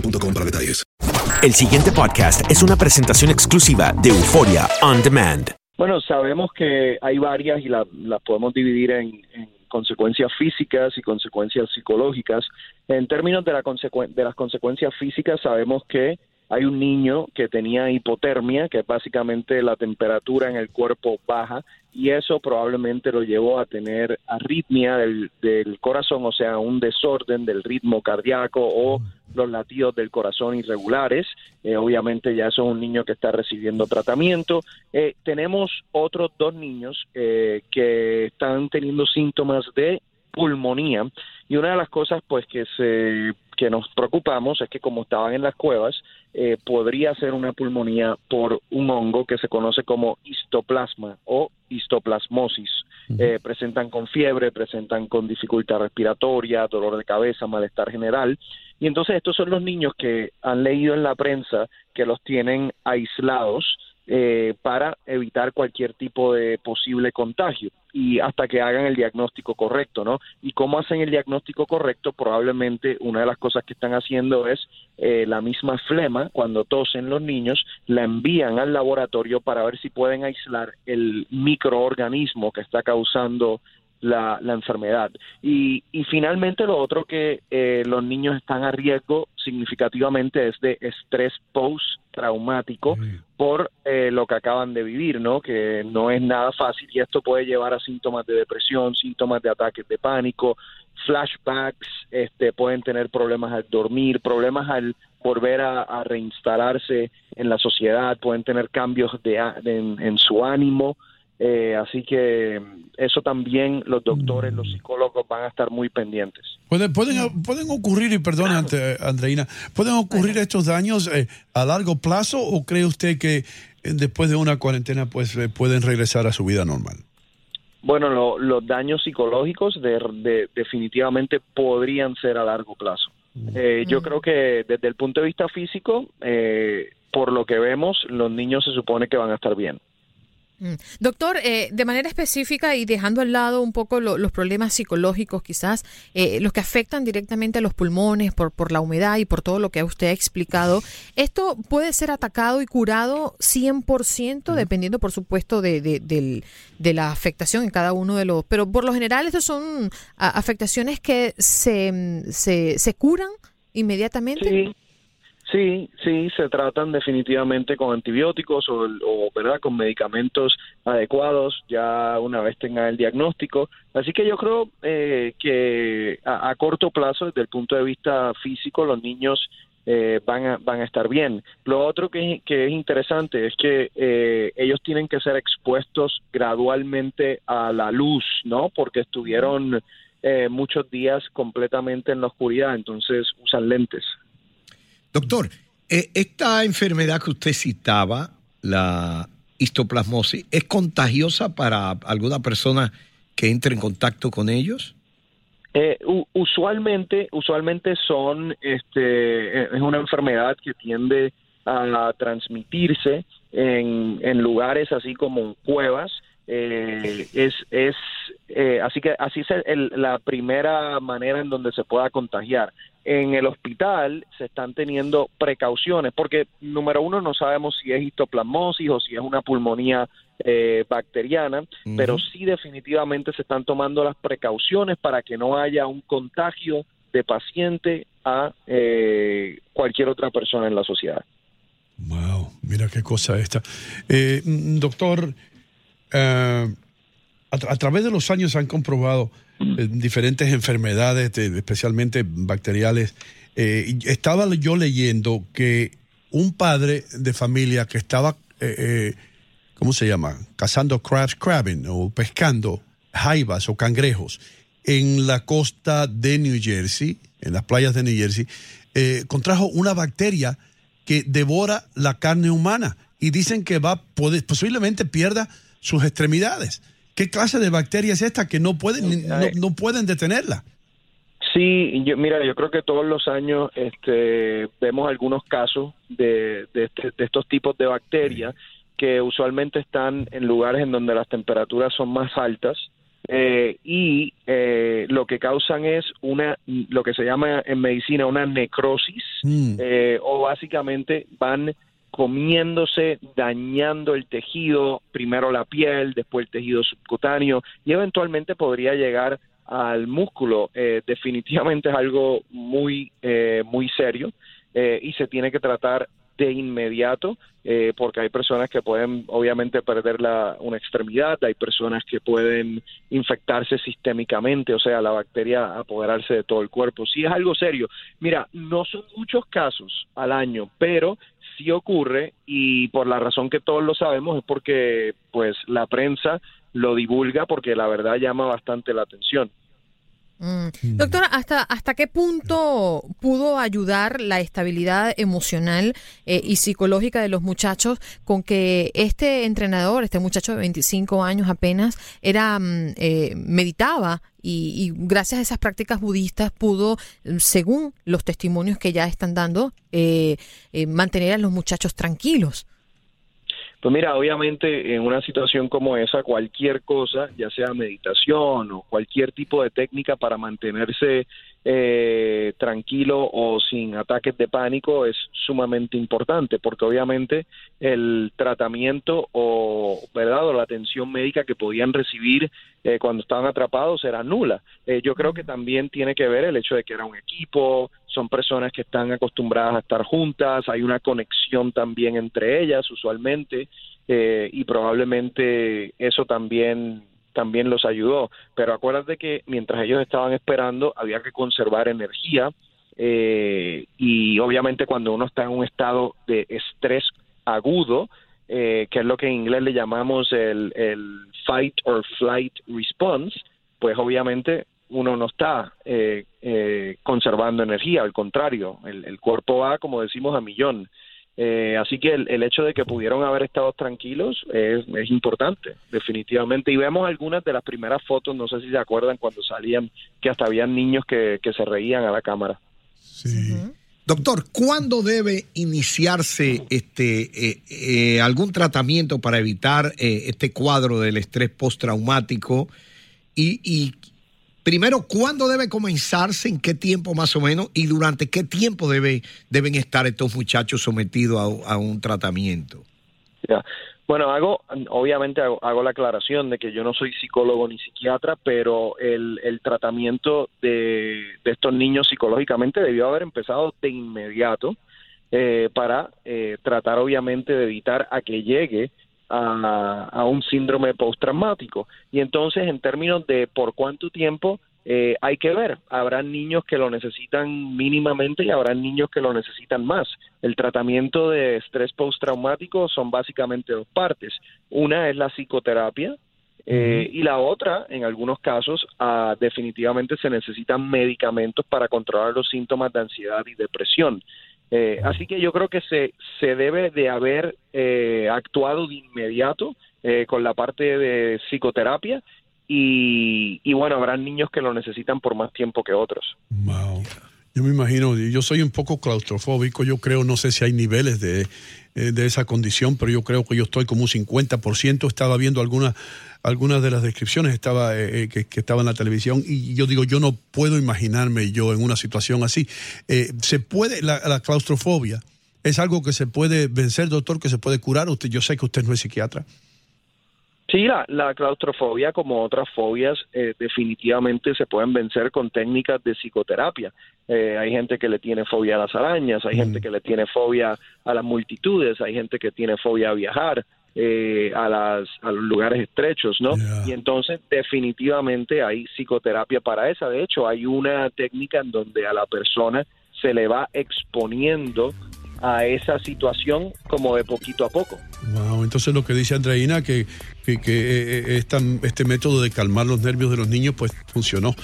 boostmobile.com para detalles. El siguiente podcast es una presentación exclusiva de Euforia On Demand. Bueno, sabemos que hay varias y las la podemos dividir en, en consecuencias físicas y consecuencias psicológicas. En términos de, la consecu- de las consecuencias físicas, sabemos que hay un niño que tenía hipotermia, que es básicamente la temperatura en el cuerpo baja, y eso probablemente lo llevó a tener arritmia del, del corazón, o sea, un desorden del ritmo cardíaco o los latidos del corazón irregulares. Eh, obviamente ya eso es un niño que está recibiendo tratamiento. Eh, tenemos otros dos niños eh, que están teniendo síntomas de pulmonía y una de las cosas pues que se que nos preocupamos es que como estaban en las cuevas eh, podría ser una pulmonía por un hongo que se conoce como histoplasma o histoplasmosis. Eh, presentan con fiebre, presentan con dificultad respiratoria, dolor de cabeza, malestar general. Y entonces estos son los niños que han leído en la prensa que los tienen aislados eh, para evitar cualquier tipo de posible contagio y hasta que hagan el diagnóstico correcto, ¿no? Y cómo hacen el diagnóstico correcto, probablemente una de las cosas que están haciendo es eh, la misma flema, cuando tosen los niños, la envían al laboratorio para ver si pueden aislar el microorganismo que está causando la, la enfermedad. Y, y finalmente lo otro que eh, los niños están a riesgo significativamente es de estrés post-traumático por eh, lo que acaban de vivir, ¿no? Que no es nada fácil y esto puede llevar a síntomas de depresión, síntomas de ataques de pánico, flashbacks, este, pueden tener problemas al dormir, problemas al volver a, a reinstalarse en la sociedad, pueden tener cambios de, a- de- en, en su ánimo. Eh, así que eso también los doctores, los psicólogos van a estar muy pendientes. Pueden, pueden, pueden ocurrir, y ante- Andreina, ¿pueden ocurrir estos daños eh, a largo plazo o cree usted que eh, después de una cuarentena pues eh, pueden regresar a su vida normal? Bueno, lo- los daños psicológicos de, de- definitivamente podrían ser a largo plazo. Eh, yo creo que desde el punto de vista físico, eh, por lo que vemos, los niños se supone que van a estar bien. Mm. Doctor, eh, de manera específica y dejando al lado un poco lo- los problemas psicológicos, quizás eh, los que afectan directamente a los pulmones por, por la humedad y por todo lo que usted ha explicado, ¿esto puede ser atacado y curado 100%, dependiendo, por supuesto, de, de, de la afectación en cada uno de los... Pero por lo general, estos son afectaciones que se, se, se curan inmediatamente. Sí, Sí, sí, se tratan definitivamente con antibióticos o, verdad con medicamentos adecuados ya una vez tengan el diagnóstico. Así que yo creo eh, que a, corto plazo, desde el punto de vista físico, los niños eh, van, a, van a estar bien. Lo otro que, que es interesante es que eh, ellos tienen que ser expuestos gradualmente a la luz, ¿no? Porque estuvieron eh, muchos días completamente en la oscuridad, entonces usan lentes. Doctor, eh, esta enfermedad que usted citaba, la histoplasmosis, ¿es contagiosa para alguna persona que entre en contacto con ellos? Eh, usualmente, usualmente son, este, es una enfermedad que tiende a transmitirse en, en lugares así como cuevas. Eh, es, es eh, así que así es el, la primera manera en donde se pueda contagiar en el hospital se están teniendo precauciones, porque número uno no sabemos si es histoplasmosis o si es una pulmonía eh, bacteriana, pero sí definitivamente se están tomando las precauciones para que no haya un contagio de paciente a eh, cualquier otra persona en la sociedad. Wow, mira qué cosa esta. Eh, doctor, a, través de los años han comprobado eh, diferentes enfermedades, especialmente bacteriales. Eh, estaba yo leyendo que un padre de familia que estaba, eh, ¿cómo se llama? Cazando crabs, crabbing o pescando jaivas o cangrejos en la costa de New Jersey, en las playas de New Jersey, contrajo una bacteria que devora la carne humana y dicen que va, posiblemente pierda sus extremidades. ¿Qué clase de bacteria es esta que no pueden, no, pueden detenerla? Sí, yo, mira, yo creo que todos los años este, vemos algunos casos de, de, este, de estos tipos de bacterias que usualmente están en lugares en donde las temperaturas son más altas eh, y eh, lo que causan es una lo que se llama en medicina una necrosis Mm. eh, o básicamente van comiéndose, dañando el tejido, primero la piel, después el tejido subcutáneo y eventualmente podría llegar al músculo. Eh, definitivamente es algo muy, eh, muy serio eh, y se tiene que tratar de inmediato eh, porque hay personas que pueden obviamente perder la, una extremidad, hay personas que pueden infectarse sistémicamente, o sea, la bacteria apoderarse de todo el cuerpo. Sí es algo serio. Mira, no son muchos casos al año, pero sí ocurre y por la razón que todos lo sabemos es porque pues la prensa lo divulga porque la verdad llama bastante la atención. Mm. Doctora, ¿hasta, ¿hasta qué punto pudo ayudar la estabilidad emocional eh, y psicológica de los muchachos con que este entrenador, este muchacho de 25 años apenas, era mm, eh, meditaba y, y, gracias a esas prácticas budistas pudo, según los testimonios que ya están dando, eh, mantener a los muchachos tranquilos? Pues mira, obviamente en una situación como esa, cualquier cosa, ya sea meditación o cualquier tipo de técnica para mantenerse eh, tranquilo o sin ataques de pánico es sumamente importante, porque obviamente el tratamiento o verdad o la atención médica que podían recibir eh, cuando estaban atrapados era nula. Eh, yo creo que también tiene que ver el hecho de que era un equipo, son personas que están acostumbradas a estar juntas, hay una conexión también entre ellas usualmente eh, y probablemente eso también también los ayudó. Pero acuérdate que mientras ellos estaban esperando había que conservar energía eh, y obviamente cuando uno está en un estado de estrés agudo, eh, que es lo que en inglés le llamamos el, el fight or flight response, pues obviamente uno no está eh, eh, conservando energía, al contrario, el, el, cuerpo va, como decimos, a millón. Eh, así que el, el, hecho de que pudieron haber estado tranquilos es, es, importante, definitivamente. Y vemos algunas de las primeras fotos, no sé si se acuerdan cuando salían, que hasta habían niños que, que se reían a la cámara. Sí. Uh -huh. Doctor, ¿cuándo debe iniciarse este eh, eh, algún tratamiento para evitar eh, este cuadro del estrés postraumático? Y, y, primero, ¿cuándo debe comenzarse? ¿En qué tiempo más o menos? ¿Y durante qué tiempo debe, deben estar estos muchachos sometidos a, un tratamiento? Yeah. Bueno, hago, obviamente hago, hago, la aclaración de que yo no soy psicólogo ni psiquiatra, pero el, el tratamiento de, de, estos niños psicológicamente debió haber empezado de inmediato. eh, para eh, tratar obviamente de evitar a que llegue a, a un síndrome postraumático. Y entonces, en términos de por cuánto tiempo, eh, hay que ver. Habrán niños que lo necesitan mínimamente y habrán niños que lo necesitan más. El tratamiento de estrés postraumático son básicamente dos partes. Una es la psicoterapia, eh, y la otra, en algunos casos, ah, definitivamente se necesitan medicamentos para controlar los síntomas de ansiedad y depresión. Eh, así que yo creo que se, se debe de haber eh, actuado de inmediato con la parte de psicoterapia y, y, bueno, habrá niños que lo necesitan por más tiempo que otros. Wow. Yo me imagino, yo soy un poco claustrofóbico, yo creo, no sé si hay niveles de, de esa condición, pero yo creo que yo estoy como un 50%, estaba viendo algunas algunas de las descripciones estaba, eh, eh, que, que, estaba en la televisión y yo digo, yo no puedo imaginarme yo en una situación así. Eh, ¿Se puede, la, la, claustrofobia es algo que se puede vencer, doctor, que se puede curar? Usted, yo sé que usted no es psiquiatra. Sí, la, la claustrofobia, como otras fobias, eh, definitivamente se pueden vencer con técnicas de psicoterapia. Eh, hay gente que le tiene fobia a las arañas, hay mm. gente que le tiene fobia a las multitudes, hay gente que tiene fobia a viajar, eh, a, las, a los lugares estrechos, ¿no? Y entonces definitivamente hay psicoterapia para esa. De hecho, hay una técnica en donde a la persona se le va exponiendo a esa situación como de poquito a poco. Wow, entonces lo que dice Andreina, que, que, que eh, esta, este método de calmar los nervios de los niños, pues funcionó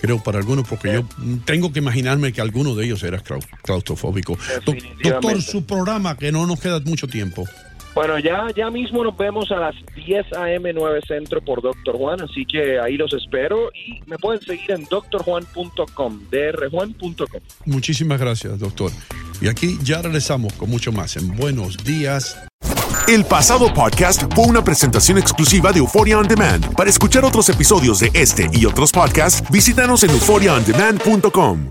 creo, para algunos, porque yo tengo que imaginarme que alguno de ellos era claustrofóbico. Doctor, su programa, que no nos queda mucho tiempo. Bueno, ya, ya mismo nos vemos a las 10 a.m. 9 Centro por Doctor Juan, así que ahí los espero y me pueden seguir en drjuan.com, drjuan.com. Muchísimas gracias, doctor. Y aquí ya regresamos con mucho más en Buenos Días. El pasado podcast fue una presentación exclusiva de Euphoria On Demand. Para escuchar otros episodios de este y otros podcasts, visítanos en euphoriaondemand.com.